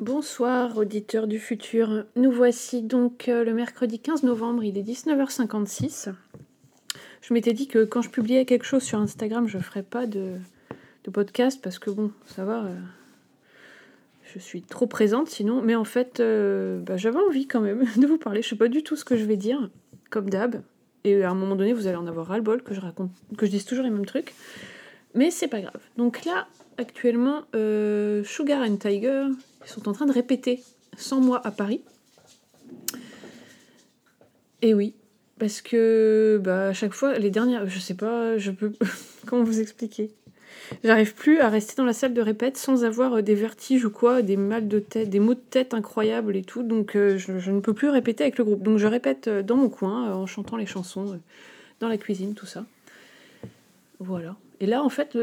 Bonsoir auditeurs du futur. Nous voici donc euh, le mercredi 15 novembre, il est 19h56. Je m'étais dit que quand je publiais quelque chose sur Instagram, je ferais pas de, podcast parce que bon, ça va, euh, je suis trop présente sinon. Mais en fait, euh, bah, j'avais envie quand même de vous parler. Je sais pas du tout ce que je vais dire, comme d'hab. Et à un moment donné, vous allez en avoir ras-le-bol que je raconte, que je dise toujours les mêmes trucs. Mais c'est pas grave. Donc là, actuellement, Sugar and Tiger, sont en train de répéter 100 mois à Paris. Et oui, parce que bah, à chaque fois, les dernières, je sais pas, je peux. Comment vous expliquer J'arrive plus à rester dans la salle de répète sans avoir euh, des vertiges ou quoi, des mal de tête, des maux de tête incroyables et tout. Donc euh, je, ne peux plus répéter avec le groupe. Donc je répète euh, dans mon coin en chantant les chansons, dans la cuisine, tout ça. Voilà. Et là, en fait,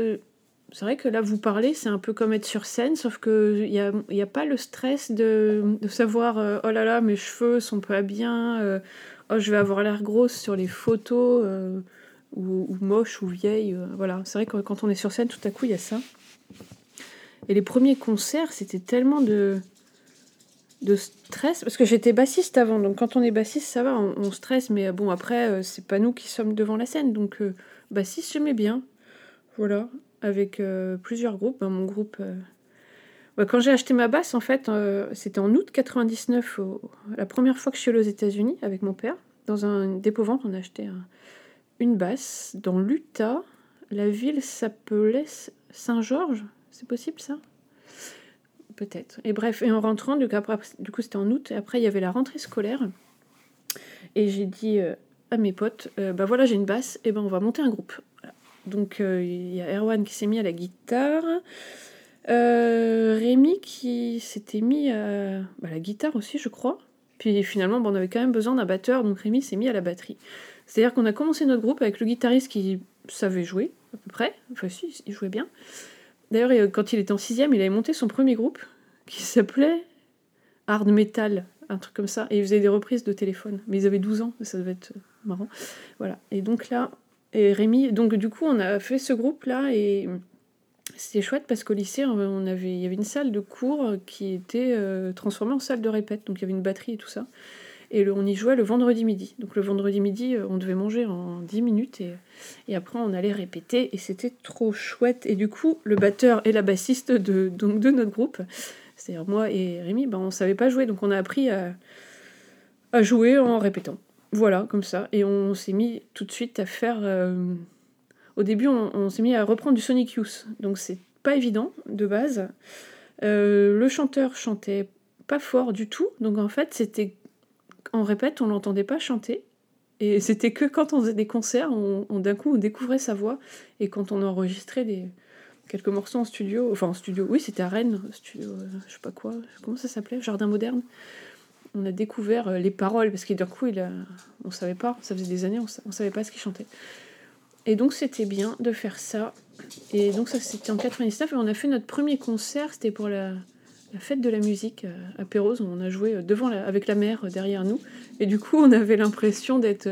c'est vrai que là, vous parlez, c'est un peu comme être sur scène, sauf qu'il n'y a, y a pas le stress de, savoir euh, oh là là, mes cheveux sont pas bien, euh, oh, je vais avoir l'air grosse sur les photos, euh, ou, moche ou vieille. voilà, c'est vrai que quand on est sur scène, tout à coup, il y a ça. Et les premiers concerts, c'était tellement de, de stress, parce que j'étais bassiste avant, donc quand on est bassiste, ça va, on, on stresse, mais bon, après, c'est pas nous qui sommes devant la scène, donc bassiste, j'aimais bien. Voilà avec euh, plusieurs groupes. Ben, mon groupe. Euh, quand j'ai acheté ma basse, en fait, euh, c'était en août 99, la première fois que je suis allée aux États-Unis avec mon père. Dans un dépôt-vente, on a acheté une basse dans l'Utah. La ville s'appelait Saint-Georges. C'est possible ça? Peut-être. Et bref, et en rentrant, du coup, du coup c'était en août, et après il y avait la rentrée scolaire. Et j'ai dit à mes potes, bah voilà, j'ai une basse, et ben on va monter un groupe. Donc euh, il y a Erwan qui s'est mis à la guitare. Euh, Rémi qui s'était mis à bah, la guitare aussi, je crois. Puis finalement, on avait quand même besoin d'un batteur, donc Rémi s'est mis à la batterie. C'est-à-dire qu'on a commencé notre groupe avec le guitariste qui savait jouer, à peu près. Enfin, si, il jouait bien. D'ailleurs, quand il était en sixième, il avait monté son premier groupe qui s'appelait Hard Metal, un truc comme ça. Et il faisait des reprises de téléphone. Mais ils avaient 12 ans, ça devait être marrant. Voilà. Et donc là, et Rémi, donc du coup, on a fait ce groupe-là et c'était chouette parce qu'au lycée, on avait, il y avait une salle de cours qui était euh, transformée en salle de répète. Donc il y avait une batterie et tout ça. Et on y jouait le vendredi midi. Donc le vendredi midi, euh, on devait manger en 10 minutes et, et après on allait répéter et c'était trop chouette. Et du coup, le batteur et la bassiste de, notre groupe, c'est-à-dire moi et Rémi, ben, on savait pas jouer. Donc on a appris à jouer en répétant. Voilà, comme ça. Et on s'est mis tout de suite à faire. Euh, au début, on, s'est mis à reprendre du Sonic Youth. Donc c'est pas évident de base. Euh, le chanteur chantait pas fort du tout. Donc en fait, c'était. En répète, on l'entendait pas chanter. Et c'était que quand on faisait des concerts, on, d'un coup, on découvrait sa voix. Et quand on enregistrait des, quelques morceaux en studio, enfin en studio, oui, c'était à Rennes, studio, euh, je sais pas quoi, comment ça s'appelait, Jardin Moderne on a découvert euh, les paroles, parce que d'un coup, il a... on savait pas, ça faisait des années, on, savait pas ce qu'il chantait. Et donc, c'était bien de faire ça. Et donc, ça, c'était en 99, et on a fait notre premier concert, c'était pour la, fête de la musique euh, à Pérouse, on a joué euh, devant avec la mer derrière nous. Et du coup, on avait l'impression d'être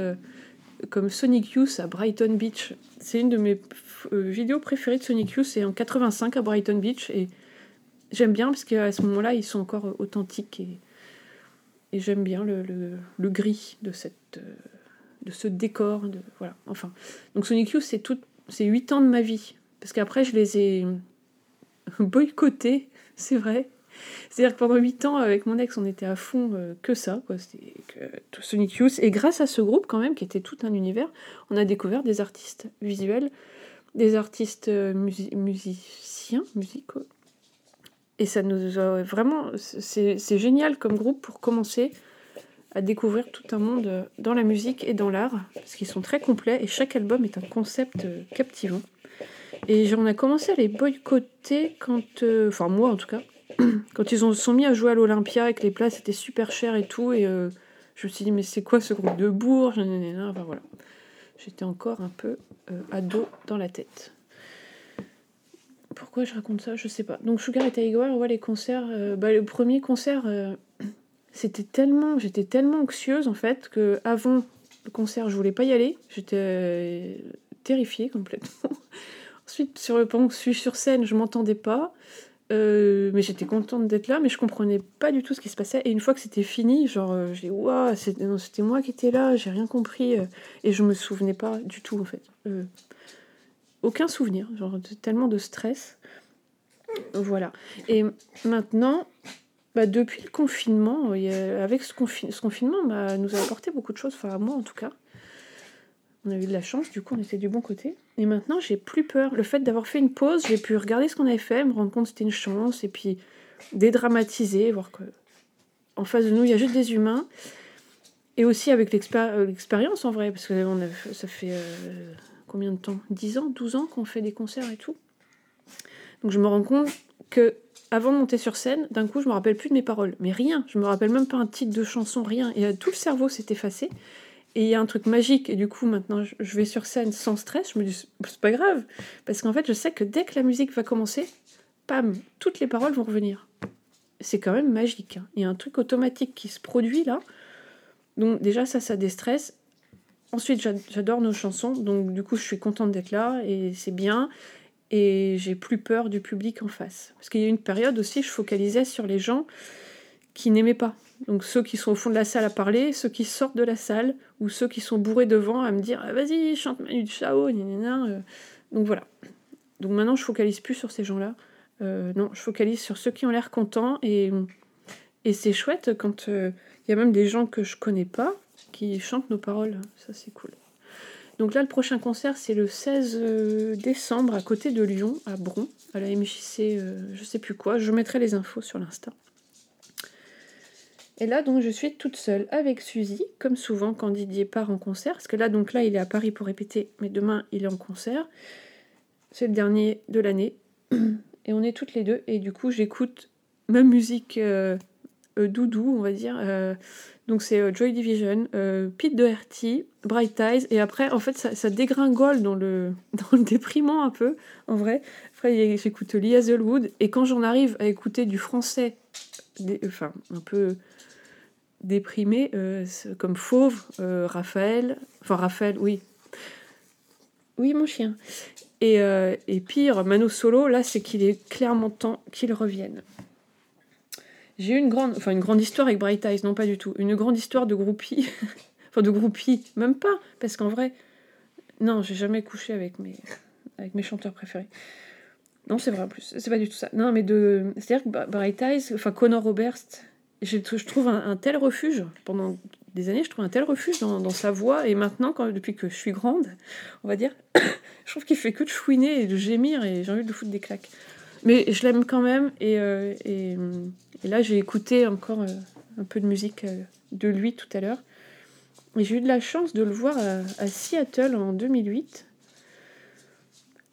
comme Sonic Youth à Brighton Beach. C'est une de mes vidéos préférées de Sonic Youth, c'est en 85 à Brighton Beach, et j'aime bien parce qu'à ce moment-là, ils sont encore authentiques et et j'aime bien le, gris de, cette, euh, de ce décor. Voilà, enfin. Donc Sonic Youth, c'est, tout, c'est 8 ans de ma vie. Parce qu'après, je les ai boycottés, c'est vrai. C'est-à-dire que pendant 8 ans, avec mon ex, on était à fond euh, que ça, quoi. C'était que Sonic Youth. Et grâce à ce groupe, quand même, qui était tout un univers, on a découvert des artistes visuels, des artistes euh, musiciens, musicaux, et ça nous a vraiment. C'est génial comme groupe pour commencer à découvrir tout un monde dans la musique et dans l'art, parce qu'ils sont très complets et chaque album est un concept euh, captivant. Et on a commencé à les boycotter quand. Euh, enfin, moi en tout cas, quand ils ont, sont mis à jouer à l'Olympia et que les places étaient super chères et tout, et euh, je me suis dit, mais c'est quoi ce groupe de bourges? Enfin voilà. J'étais encore un peu ado dans la tête. Pourquoi je raconte ça? Je sais pas. Donc Sugar et Tiger, ouais, les concerts. Euh, bah, le premier concert, euh, c'était tellement, j'étais tellement anxieuse en fait que avant le concert, je voulais pas y aller. J'étais euh, terrifiée complètement. Ensuite, sur le je suis sur scène, je m'entendais pas. Mais j'étais contente d'être là, mais je comprenais pas du tout ce qui se passait. Et une fois que c'était fini, genre, j'ai waouh, c'était moi qui étais là, j'ai rien compris. Et je me souvenais pas du tout, en fait. Aucun souvenir, genre, tellement de stress. Voilà. Et maintenant, bah, depuis le confinement, avec ce, ce confinement, bah, nous a apporté beaucoup de choses, enfin, moi en tout cas. On a eu de la chance, du coup, on était du bon côté. Et maintenant, j'ai plus peur. Le fait d'avoir fait une pause, j'ai pu regarder ce qu'on avait fait, me rendre compte que c'était une chance, et puis dédramatiser, voir que en face de nous, il y a juste des humains. Et aussi avec euh, l'expérience en vrai, parce que ça fait euh, combien de temps? 10 ans, 12 ans qu'on fait des concerts et tout? Donc je me rends compte que avant de monter sur scène, d'un coup, je me rappelle plus de mes paroles. Mais rien, je me rappelle même pas un titre de chanson, rien. Et euh, tout le cerveau s'est effacé. Et il y a un truc magique, et du coup, maintenant, je vais sur scène sans stress. Je me dis, c'est pas grave. Parce qu'en fait, je sais que dès que la musique va commencer, pam, toutes les paroles vont revenir. C'est quand même magique. Hein. Il y a un truc automatique qui se produit là. Donc, déjà, ça, ça déstresse. Ensuite, j'adore nos chansons. Donc, du coup, je suis contente d'être là, et c'est bien. Et j'ai plus peur du public en face. Parce qu'il y a une période aussi, je focalisais sur les gens qui n'aimaient pas. Donc ceux qui sont au fond de la salle à parler, ceux qui sortent de la salle, ou ceux qui sont bourrés devant à me dire ah, vas-y, chante Manu Chao, euh. Donc voilà. Donc maintenant, je focalise plus sur ces gens-là. Euh, non, je focalise sur ceux qui ont l'air contents. Et, et c'est chouette quand euh, il y a même des gens que je connais pas qui chantent nos paroles. Ça, c'est cool. Donc là, le prochain concert, c'est le 16 décembre à côté de Lyon, à Bron, à la MJC, je sais plus quoi. Je mettrai les infos sur l'Insta. Et là, donc, je suis toute seule avec Suzy, comme souvent quand Didier part en concert. Parce que là, donc là, il est à Paris pour répéter, mais demain, il est en concert. C'est le dernier de l'année. Et on est toutes les deux. Et du coup, j'écoute ma musique euh, euh, doudou, on va dire. Euh, donc, c'est Joy Division, Pete Doherty, Bright Eyes. Et après, en fait, ça, dégringole dans le, dans le déprimant un peu, en vrai. Après, j'écoute Lee Hazelwood. Et quand j'en arrive à écouter du français, enfin, un peu déprimé, euh, comme Fauve, euh, Raphaël, enfin Raphaël, oui. Oui, mon chien. Et, euh, et pire, Mano Solo, là, c'est qu'il est clairement temps qu'il revienne. J'ai eu une grande, enfin une grande histoire avec Bright Eyes, non pas du tout. Une grande histoire de groupie. enfin, de groupie, même pas, parce qu'en vrai, non, j'ai jamais couché avec mes, avec mes chanteurs préférés. Non, c'est vrai en plus. C'est pas du tout ça. Non, mais de. C'est-à-dire que Bright Eyes, enfin Connor Roberts, je, trouve un, tel refuge, pendant des années, je trouve un tel refuge dans, sa voix, et maintenant, quand, depuis que je suis grande, on va dire, je trouve qu'il fait que de chouiner et de gémir, et j'ai envie de foutre des claques. Mais je l'aime quand même, et, euh, et, là, j'ai écouté encore euh, un peu de musique euh, de lui tout à l'heure. Et j'ai eu de la chance de le voir à, Seattle en 2008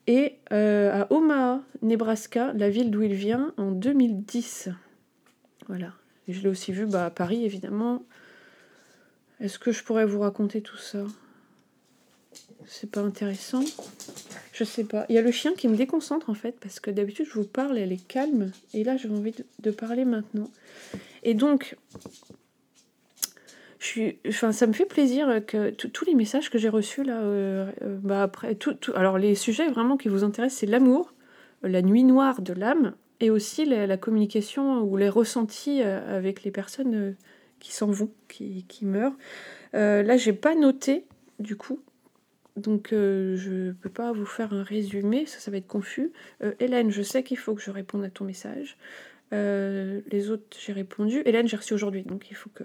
et à Omaha, Nebraska, la ville d'où il vient, en 2010. Voilà. Et je l'ai aussi vu bah, à Paris, évidemment. Est-ce que je pourrais vous raconter tout ça? C'est pas intéressant Je sais pas. Il y a le chien qui me déconcentre en fait, parce que d'habitude je vous parle, elle est calme. Et là, j'ai envie de, parler maintenant. Et donc, je suis, ça me fait plaisir que tous les messages que j'ai reçus là, euh, euh, bah après, les sujets vraiment qui vous intéressent, c'est l'amour, la nuit noire de l'âme, et aussi la, communication ou les ressentis euh, avec les personnes qui s'en vont, qui, meurent. Là, j'ai pas noté du coup, donc je peux pas vous faire un résumé, ça, ça va être confus. Hélène, je sais qu'il faut que je réponde à ton message. les autres, j'ai répondu. Hélène, j'ai reçu aujourd'hui, donc il faut que.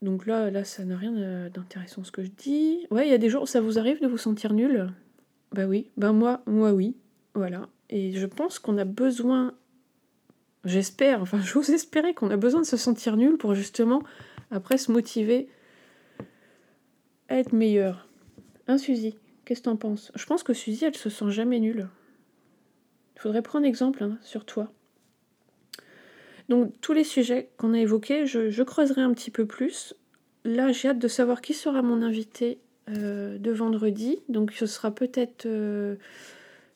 Donc là, là, ça n'a rien d'intéressant ce que je dis. Ouais, il y a des jours ça vous arrive de vous sentir nul? Bah oui, bah moi, moi oui. Voilà. Et je pense qu'on a besoin, j'espère, enfin j'ose espérer qu'on a besoin de se sentir nul pour justement après se motiver à être meilleur. Hein Suzy Qu'est-ce que t'en penses? Je pense que Suzy, elle se sent jamais nulle. Il faudrait prendre exemple hein, sur toi. Donc tous les sujets qu'on a évoqués, je, creuserai un petit peu plus. Là, j'ai hâte de savoir qui sera mon invité euh, de vendredi. Donc ce sera peut-être... Euh,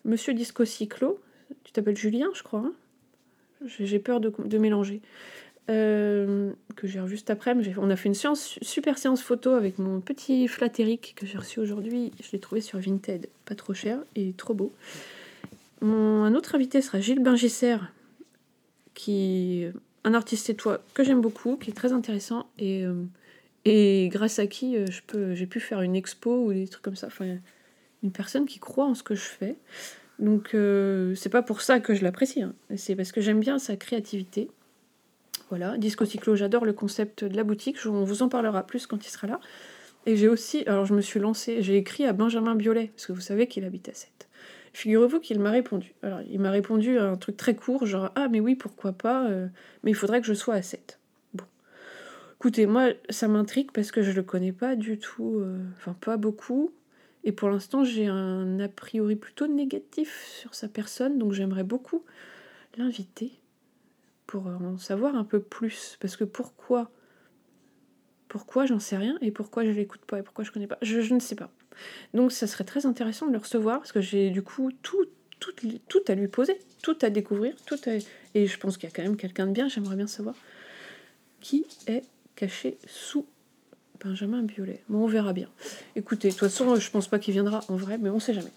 Monsieur Disco Cyclo, tu t'appelles Julien, je crois. Hein? J'ai peur de, mélanger. Euh, que j'ai juste après. On a fait une super séance photo avec mon petit flatérique que j'ai reçu aujourd'hui. Je l'ai trouvé sur Vinted, pas trop cher et trop beau. Mon, un autre invité sera Gilles Bingisser, qui un artiste et toi que j'aime beaucoup, qui est très intéressant et, euh, grâce à qui euh, j'ai pu faire une expo ou des trucs comme ça. Enfin, une personne qui croit en ce que je fais. Donc euh, c'est pas pour ça que je l'apprécie, hein. c'est parce que j'aime bien sa créativité. Voilà, Disco Cyclo, j'adore le concept de la boutique, on vous en parlera plus quand il sera là. Et j'ai aussi, alors je me suis lancée, j'ai écrit à Benjamin Biolay, parce que vous savez qu'il habite à 7. Figurez-vous qu'il m'a répondu. Alors il m'a répondu un truc très court, genre Ah mais oui, pourquoi pas, euh, mais il faudrait que je sois à 7. Bon. Écoutez, moi ça m'intrigue parce que je le connais pas du tout, euh, enfin pas beaucoup. Et pour l'instant, j'ai un a priori plutôt négatif sur sa personne, donc j'aimerais beaucoup l'inviter pour en savoir un peu plus. Parce que pourquoi Pourquoi j'en sais rien et pourquoi je l'écoute pas et pourquoi je connais pas je, ne sais pas. Donc ça serait très intéressant de le recevoir parce que j'ai du coup tout, tout, tout à lui poser, tout à découvrir, tout et je pense qu'il y a quand même quelqu'un de bien, j'aimerais bien savoir qui est caché sous Benjamin Biolay. Bon, on verra bien. Écoutez, de toute façon, je pense pas qu'il viendra en vrai, mais on sait jamais.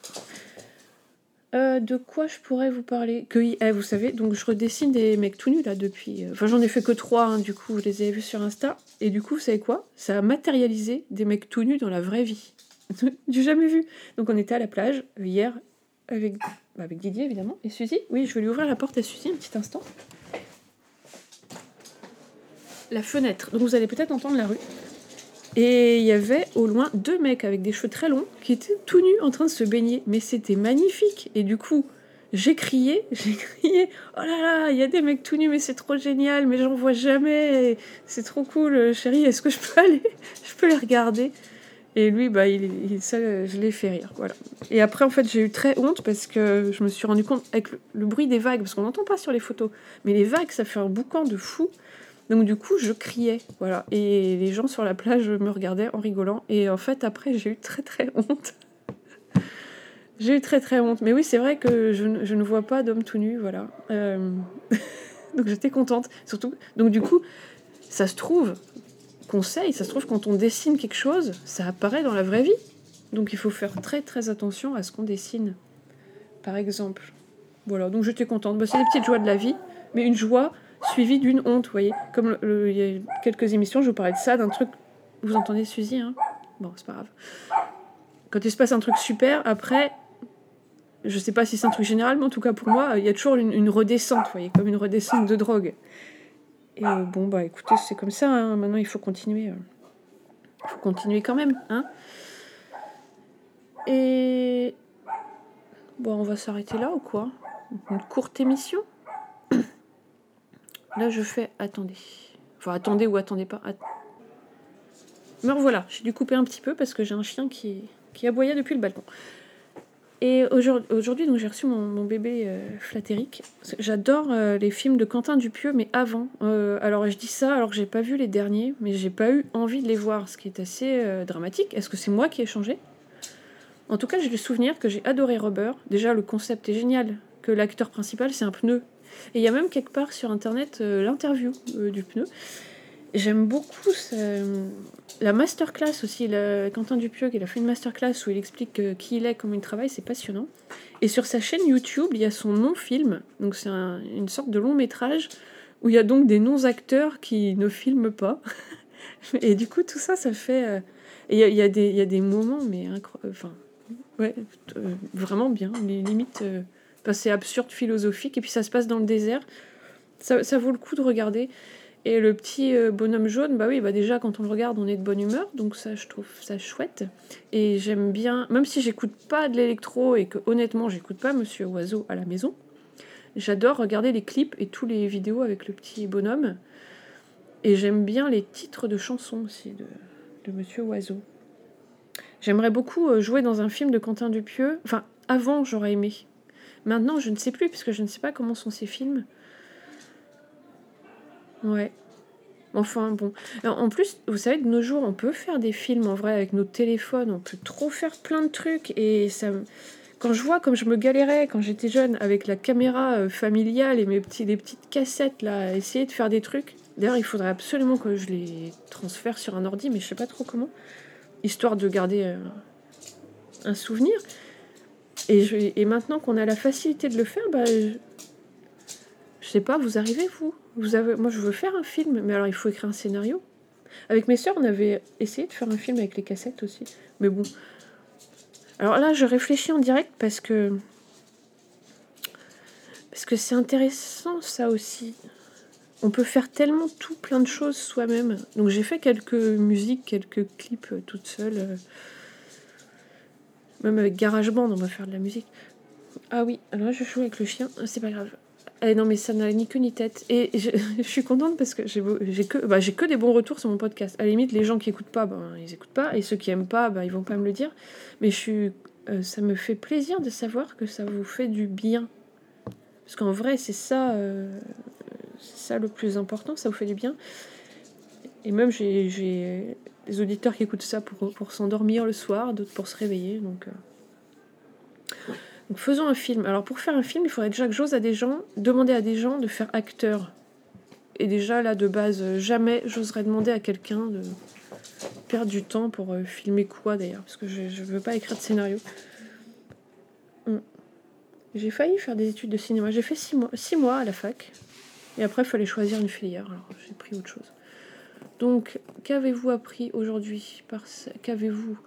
Euh, de quoi je pourrais vous parler? Que eh, vous savez, donc je redessine des mecs tout nus là depuis. Euh, enfin, j'en ai fait que trois, hein, du coup, je les ai vus sur Insta. Et du coup, vous savez quoi? Ça a matérialisé des mecs tout nus dans la vraie vie. J'ai jamais vu. Donc, on était à la plage hier avec, bah, avec Didier évidemment et Suzy. Oui, je vais lui ouvrir la porte à Suzy un petit instant. La fenêtre. Donc, vous allez peut-être entendre la rue. Et il y avait au loin deux mecs avec des cheveux très longs qui étaient tout nus en train de se baigner. Mais c'était magnifique. Et du coup, j'ai crié, j'ai crié Oh là là, il y a des mecs tout nus, mais c'est trop génial, mais j'en vois jamais. C'est trop cool, chérie, est-ce que je peux aller? Je peux les regarder? Et lui, bah, il, ça, je l'ai fait rire. Voilà. Et après, en fait, j'ai eu très honte parce que je me suis rendu compte avec le bruit des vagues, parce qu'on n'entend pas sur les photos, mais les vagues, ça fait un boucan de fou. Donc du coup, je criais, voilà. Et les gens sur la plage me regardaient en rigolant. Et en fait, après, j'ai eu très très honte. j'ai eu très très honte. Mais oui, c'est vrai que je, ne vois pas d'homme tout nu, voilà. Euh, donc j'étais contente. Surtout, donc du coup, ça se trouve, conseil, ça se trouve quand on dessine quelque chose, ça apparaît dans la vraie vie. Donc il faut faire très très attention à ce qu'on dessine. Par exemple. Voilà, donc j'étais contente. Bah, c'est des petites joies de la vie, mais une joie suivi d'une honte, vous voyez. Comme il y a quelques émissions, je vous parlais de ça, d'un truc. Vous entendez Suzy, hein Bon, c'est pas grave. Quand il se passe un truc super, après, je sais pas si c'est un truc général, mais en tout cas pour moi, il y a toujours une, redescente, vous voyez, comme une redescente de drogue. Et euh, bon, bah écoutez, c'est comme ça, hein. maintenant il faut continuer. Euh. Il faut continuer quand même, hein Et. Bon, on va s'arrêter là ou quoi? Une courte émission? Là, je fais attendez. Enfin, attendez ou attendez pas. Mais voilà, j'ai dû couper un petit peu parce que j'ai un chien qui, qui aboyait depuis le balcon. Et aujourd'hui, donc j'ai reçu mon, bébé euh. J'adore euh, les films de Quentin Dupieux, mais avant. Euh, alors je dis ça alors que j'ai pas vu les derniers, mais j'ai pas eu envie de les voir, ce qui est assez dramatique. Est-ce que c'est moi qui ai changé? En tout cas, j'ai le souvenir que j'ai adoré Rubber. Déjà, le concept est génial, que l'acteur principal c'est un pneu et il y a même quelque part sur internet euh, l'interview euh, du pneu. J'aime beaucoup la masterclass aussi. Quentin Dupieux, il a fait une masterclass où il explique euh, qui il est, comment il travaille, c'est passionnant. Et sur sa chaîne YouTube, il y a son non-film, donc c'est une sorte de long métrage où il y a donc des non-acteurs qui ne filment pas. et du coup, tout ça, ça fait. il y, a des moments, mais incroyable. Enfin, ouais, vraiment bien, mais c'est absurde, philosophique, et puis ça se passe dans le désert. Ça, vaut le coup de regarder. Et le petit euh, bonhomme jaune, bah oui, bah déjà quand on le regarde, on est de bonne humeur, donc ça je trouve ça chouette. Et j'aime bien, même si j'écoute pas de l'électro et que honnêtement j'écoute pas Monsieur Oiseau à la maison, j'adore regarder les clips et tous les vidéos avec le petit bonhomme. Et j'aime bien les titres de chansons aussi de, de Monsieur Oiseau. J'aimerais beaucoup euh, jouer dans un film de Quentin Dupieux. Enfin, avant j'aurais aimé, Maintenant, je ne sais plus, puisque je ne sais pas comment sont ces films. Ouais. Enfin, bon. En plus, vous savez, de nos jours, on peut faire des films en vrai avec nos téléphones. On peut trop faire plein de trucs. Et ça. Quand je vois comme je me galérais quand j'étais jeune avec la caméra euh, familiale et mes petits, les petites cassettes là, essayer de faire des trucs. D'ailleurs, il faudrait absolument que je les transfère sur un ordi, mais je sais pas trop comment. Histoire de garder euh, un souvenir. Et, je, et maintenant qu'on a la facilité de le faire, bah, je, je sais pas, vous arrivez, vous, vous avez, Moi, je veux faire un film, mais alors il faut écrire un scénario. Avec mes sœurs, on avait essayé de faire un film avec les cassettes aussi. Mais bon. Alors là, je réfléchis en direct parce que. Parce que c'est intéressant, ça aussi. On peut faire tellement tout, plein de choses soi-même. Donc j'ai fait quelques musiques, quelques clips euh, toute seule. Euh, Même avec GarageBand, on va faire de la musique. Ah oui, alors là, je joue avec le chien. Ah, C'est pas grave. Eh non, mais ça n'a ni queue ni tête. Et je, suis contente parce que j'ai que, bah, que des bons retours sur mon podcast. À la limite, les gens qui écoutent pas, ben, ils écoutent pas. Et ceux qui aiment pas, ben, ils vont pas me le dire. Mais je suis, euh, ça me fait plaisir de savoir que ça vous fait du bien. Parce qu'en vrai, c'est ça, euh, ça le plus important, ça vous fait du bien. Et même, j'ai auditeurs qui écoutent ça pour, s'endormir le soir, d'autres pour se réveiller. Donc, euh, donc faisons un film. Alors pour faire un film, il faudrait déjà que j'ose à des gens, demander à des gens de faire acteur. Et déjà là de base, jamais j'oserais demander à quelqu'un de perdre du temps pour euh, filmer quoi d'ailleurs, parce que je ne veux pas écrire de scénario. Mm. J'ai failli faire des études de cinéma. J'ai fait six mois à la fac. Et après, il fallait choisir une filière. Alors j'ai pris autre chose. Donc, qu'avez-vous appris aujourd'hui Qu'avez-vous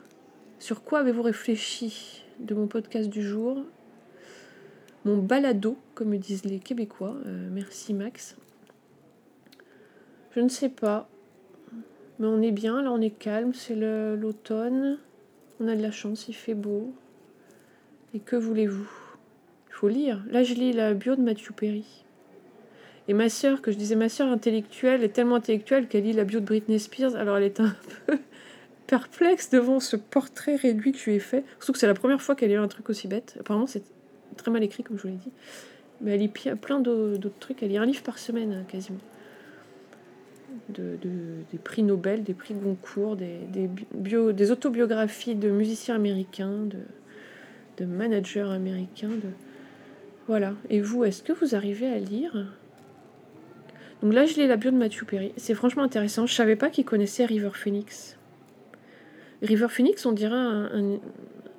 Sur quoi avez-vous réfléchi de mon podcast du jour? Mon balado, comme disent les Québécois. Euh, merci Max. Je ne sais pas. Mais on est bien, là on est calme, c'est l'automne. On a de la chance, il fait beau. Et que voulez-vous? Il faut lire. Là je lis la bio de Matthew Perry. Et ma sœur, que je disais ma sœur intellectuelle, est tellement intellectuelle qu'elle lit la bio de Britney Spears. Alors elle est un peu perplexe devant ce portrait réduit que je lui ai fait. Surtout que c'est la première fois qu'elle lit un truc aussi bête. Apparemment c'est très mal écrit comme je vous l'ai dit. Mais elle lit plein d'au- d'autres trucs. Elle lit un livre par semaine hein, quasiment. De, de- des prix Nobel, des prix Goncourt, des, des, bio, des autobiographies de musiciens américains, de, de managers américains. Voilà. Et vous, est-ce que vous arrivez à lire Donc là, je lis la bio de Matthew Perry. C'est franchement intéressant. Je savais pas qu'il connaissait River Phoenix. River Phoenix, on dirait un, un-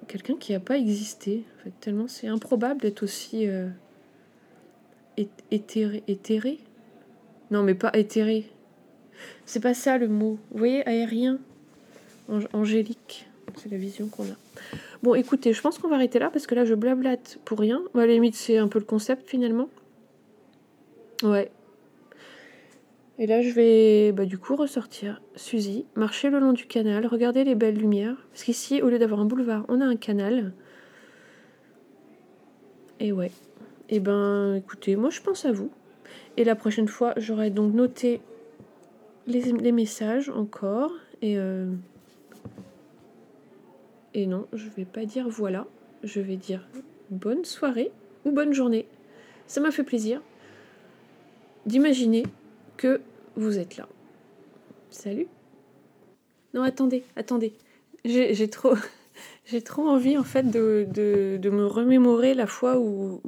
quelqu'un qui n'a pas existé. En fait, tellement c'est improbable d'être aussi euh, éthéré. Non, mais pas éthéré. C'est pas ça le mot. Vous voyez, aérien, Ang- angélique. C'est la vision qu'on a. Bon, écoutez, je pense qu'on va arrêter là parce que là, je blablate pour rien. Bah, à la limite, c'est un peu le concept finalement. Ouais. Et là, je vais bah, du coup ressortir Suzy, marcher le long du canal, regarder les belles lumières. Parce qu'ici, au lieu d'avoir un boulevard, on a un canal. Et ouais. Et ben, écoutez, moi je pense à vous. Et la prochaine fois, j'aurai donc noté les, les messages encore. Et, euh, et non, je vais pas dire voilà. Je vais dire bonne soirée ou bonne journée. Ça m'a fait plaisir d'imaginer que vous êtes là. Salut. Non, attendez, attendez. J'ai trop, j'ai trop envie en fait de, de, de me remémorer la fois où,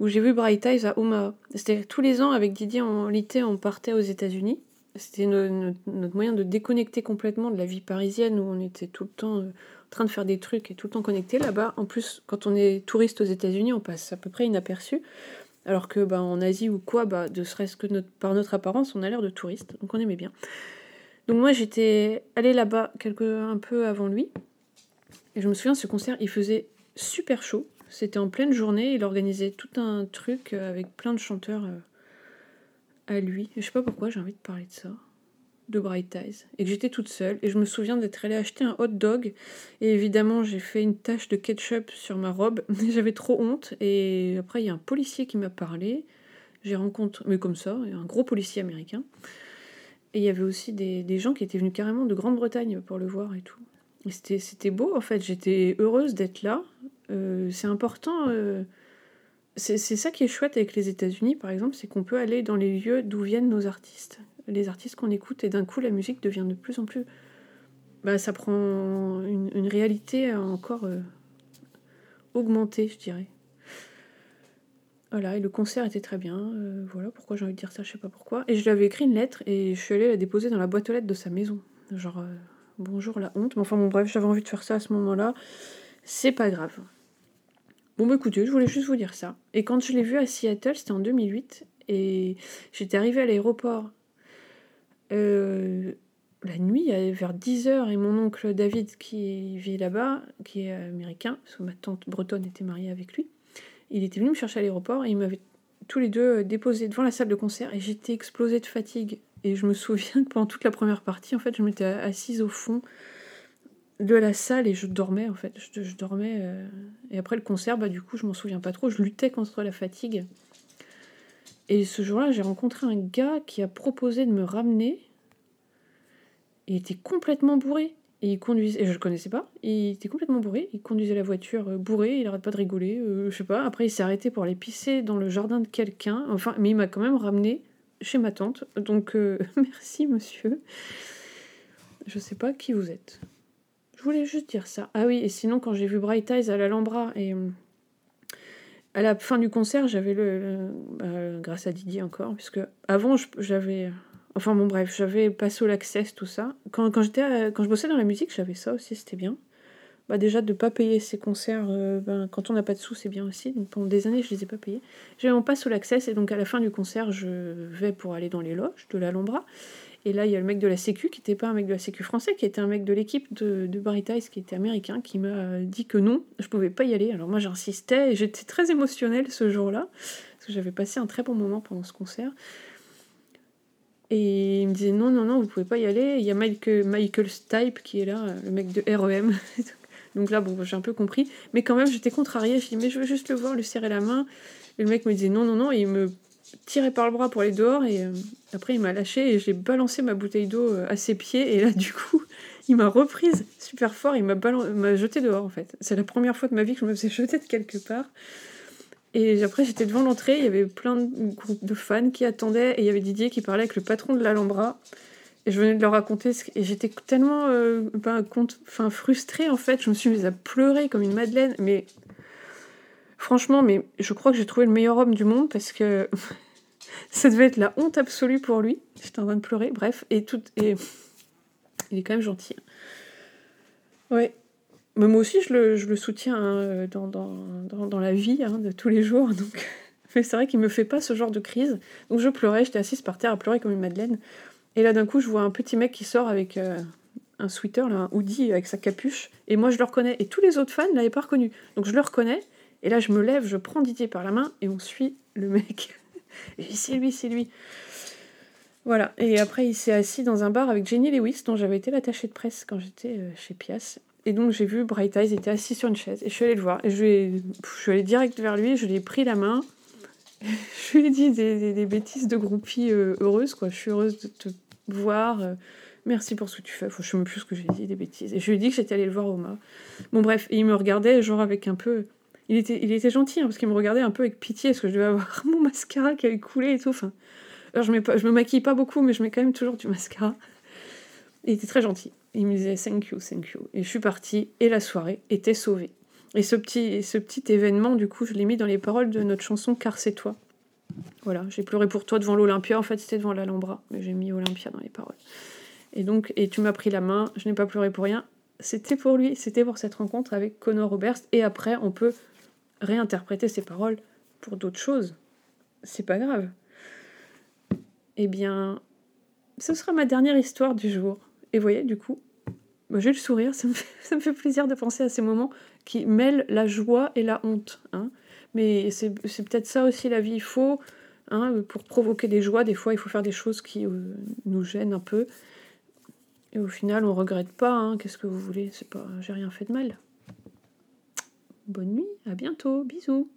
où, j'ai vu Bright Eyes à Omaha. C'était tous les ans avec Didier en l'été, on partait aux États-Unis. C'était no- no- notre moyen de déconnecter complètement de la vie parisienne où on était tout le temps euh, en train de faire des trucs et tout le temps connecté. Là-bas, en plus, quand on est touriste aux États-Unis, on passe à peu près inaperçu. Alors que bah, en Asie ou quoi, bah, de serait-ce que par notre apparence, on a l'air de touriste. Donc on aimait bien. Donc moi j'étais allée là-bas quelque, un peu avant lui. Et je me souviens, ce concert, il faisait super chaud. C'était en pleine journée. Il organisait tout un truc avec plein de chanteurs euh, à lui. Je sais pas pourquoi j'ai envie de parler de ça. De Bright Eyes. Et que j'étais toute seule. Et je me souviens d'être allée acheter un hot dog. Et évidemment, j'ai fait une tache de ketchup sur ma robe. J'avais trop honte. Et après, il y a un policier qui m'a parlé. J'ai rencontré, mais comme ça, un gros policier américain. Et il y avait aussi des, des gens qui étaient venus carrément de Grande-Bretagne pour le voir et tout. Et c'était, c'était beau, en fait. J'étais heureuse d'être là. Euh, c'est important. euh, c'est, ça qui est chouette avec les États-Unis, par exemple, c'est qu'on peut aller dans les lieux d'où viennent nos artistes. Les artistes qu'on écoute, et d'un coup, la musique devient de plus en plus. Bah, ça prend une, réalité encore euh, augmentée, je dirais. Voilà, et le concert était très bien. euh, voilà pourquoi j'ai envie de dire ça, je sais pas pourquoi. Et je lui avais écrit une lettre et je suis allée la déposer dans la boîte aux lettres de sa maison. Genre, euh, bonjour la honte. Mais enfin, bon, bref, j'avais envie de faire ça à ce moment-là. C'est pas grave. Bon, bah écoutez, je voulais juste vous dire ça. Et quand je l'ai vu à Seattle, c'était en 2008, et j'étais arrivée à l'aéroport la nuit, vers 10h, et mon oncle David, qui vit là-bas, qui est américain, parce que ma tante bretonne était mariée avec lui, il était venu me chercher à l'aéroport, et il m'avait tous les deux déposé devant la salle de concert, et j'étais explosée de fatigue. Et je me souviens que pendant toute la première partie, en fait, je m'étais assise au fond de la salle et je dormais en fait. Je, dormais. Euh, et après le concert, bah, du coup, je m'en souviens pas trop. Je luttais contre la fatigue. Et ce jour-là, j'ai rencontré un gars qui a proposé de me ramener. Il était complètement bourré. Et il conduisait. Et je le connaissais pas. Il était complètement bourré. Il conduisait la voiture euh, bourré. Il arrête pas de rigoler. Euh, je sais pas. Après, il s'est arrêté pour aller pisser dans le jardin de quelqu'un. Enfin, mais il m'a quand même ramené chez ma tante. Donc, merci, monsieur. Je sais pas qui vous êtes. Je voulais juste dire ça. Ah oui, et sinon, quand j'ai vu Bright Eyes à l'Alhambra, et euh, à la fin du concert, j'avais le. Bah, grâce à Didier encore, puisque avant, j'avais. Enfin bon, bref, j'avais passé au Access, tout ça. Quand, quand, j'étais quand je bossais dans la musique, j'avais ça aussi, c'était bien. Bah déjà, de pas payer ces concerts, euh, ben, quand on n'a pas de sous, c'est bien aussi. Donc pendant des années, je les ai pas payés. J'avais mon passe au Access, et donc à la fin du concert, je vais pour aller dans les loges de l'Alhambra. Et là, il y a le mec de la Sécu, qui n'était pas un mec de la Sécu français, qui était un mec de l'équipe de, de Barry qui était américain, qui m'a dit que non, je pouvais pas y aller. Alors moi, j'insistais, et j'étais très émotionnelle ce jour-là, parce que j'avais passé un très bon moment pendant ce concert. Et il me disait non, non, non, vous pouvez pas y aller. Il y a Michael, Michael Stipe qui est là, le mec de REM. Donc là, bon, j'ai un peu compris. Mais quand même, j'étais contrariée. Je dis, mais je veux juste le voir, lui serrer la main. Et le mec me disait non, non, non. Il me tiré par le bras pour aller dehors et euh, après il m'a lâché et j'ai balancé ma bouteille d'eau euh, à ses pieds et là du coup il m'a reprise super fort, il m'a m'a jeté dehors en fait. C'est la première fois de ma vie que je me faisais jeter de quelque part. Et après j'étais devant l'entrée, il y avait plein de fans qui attendaient et il y avait Didier qui parlait avec le patron de l'Alhambra. Et je venais de leur raconter ce... et j'étais tellement euh, ben, enfin, frustrée en fait, je me suis mise à pleurer comme une madeleine mais Franchement, mais je crois que j'ai trouvé le meilleur homme du monde parce que ça devait être la honte absolue pour lui. J'étais en train de pleurer, bref, et tout. Et il est quand même gentil. Ouais. Mais moi aussi, je le, soutiens hein, dans, dans, la vie hein, de tous les jours. Donc... Mais c'est vrai qu'il me fait pas ce genre de crise. Donc je pleurais, j'étais assise par terre à pleurer comme une madeleine. Et là, d'un coup, je vois un petit mec qui sort avec euh, un sweater, un hoodie avec sa capuche. Et moi, je le reconnais. Et tous les autres fans ne l'avaient pas reconnu. Donc je le reconnais. Et là, je me lève, je prends Didier par la main et on suit le mec. C'est lui, c'est lui. Voilà. Et après, il s'est assis dans un bar avec Jenny Lewis, dont j'avais été l'attachée de presse quand j'étais euh, chez Pias. Et donc, j'ai vu Bright Eyes était assis sur une chaise. Et je suis allée le voir. Et je, suis allée direct vers lui, je lui ai pris la main. je lui ai dit des, bêtises de groupie euh, heureuse, quoi. Je suis heureuse de te voir. Euh, merci pour ce que tu fais. Faut, je sais plus ce que j'ai dit, des bêtises. Et je lui ai dit que j'étais allée le voir au mât. Bon, bref. Et il me regardait, genre, avec un peu il était, il était gentil, hein, parce qu'il me regardait un peu avec pitié, parce que je devais avoir mon mascara qui avait coulé et tout. Enfin, alors je, mets pas, je me maquille pas beaucoup, mais je mets quand même toujours du mascara. Il était très gentil. Il me disait thank you, thank you. Et je suis partie, et la soirée était sauvée. Et ce petit, ce petit événement, du coup, je l'ai mis dans les paroles de notre chanson Car c'est toi. Voilà, j'ai pleuré pour toi devant l'Olympia. En fait, c'était devant l'Alhambra, mais j'ai mis Olympia dans les paroles. Et donc, et tu m'as pris la main, je n'ai pas pleuré pour rien. C'était pour lui, c'était pour cette rencontre avec Connor Roberts. Et après, on peut réinterpréter ces paroles pour d'autres choses. C'est pas grave. Eh bien, ce sera ma dernière histoire du jour. Et voyez, du coup, moi j'ai le sourire, ça me, fait, plaisir de penser à ces moments qui mêlent la joie et la honte. Hein. Mais c'est peut-être ça aussi la vie. Il faut, hein, pour provoquer des joies, des fois, il faut faire des choses qui euh, nous gênent un peu. Et au final, on regrette pas. Hein. Qu'est-ce que vous voulez? C'est pas, j'ai rien fait de mal. Bonne nuit, à bientôt, bisous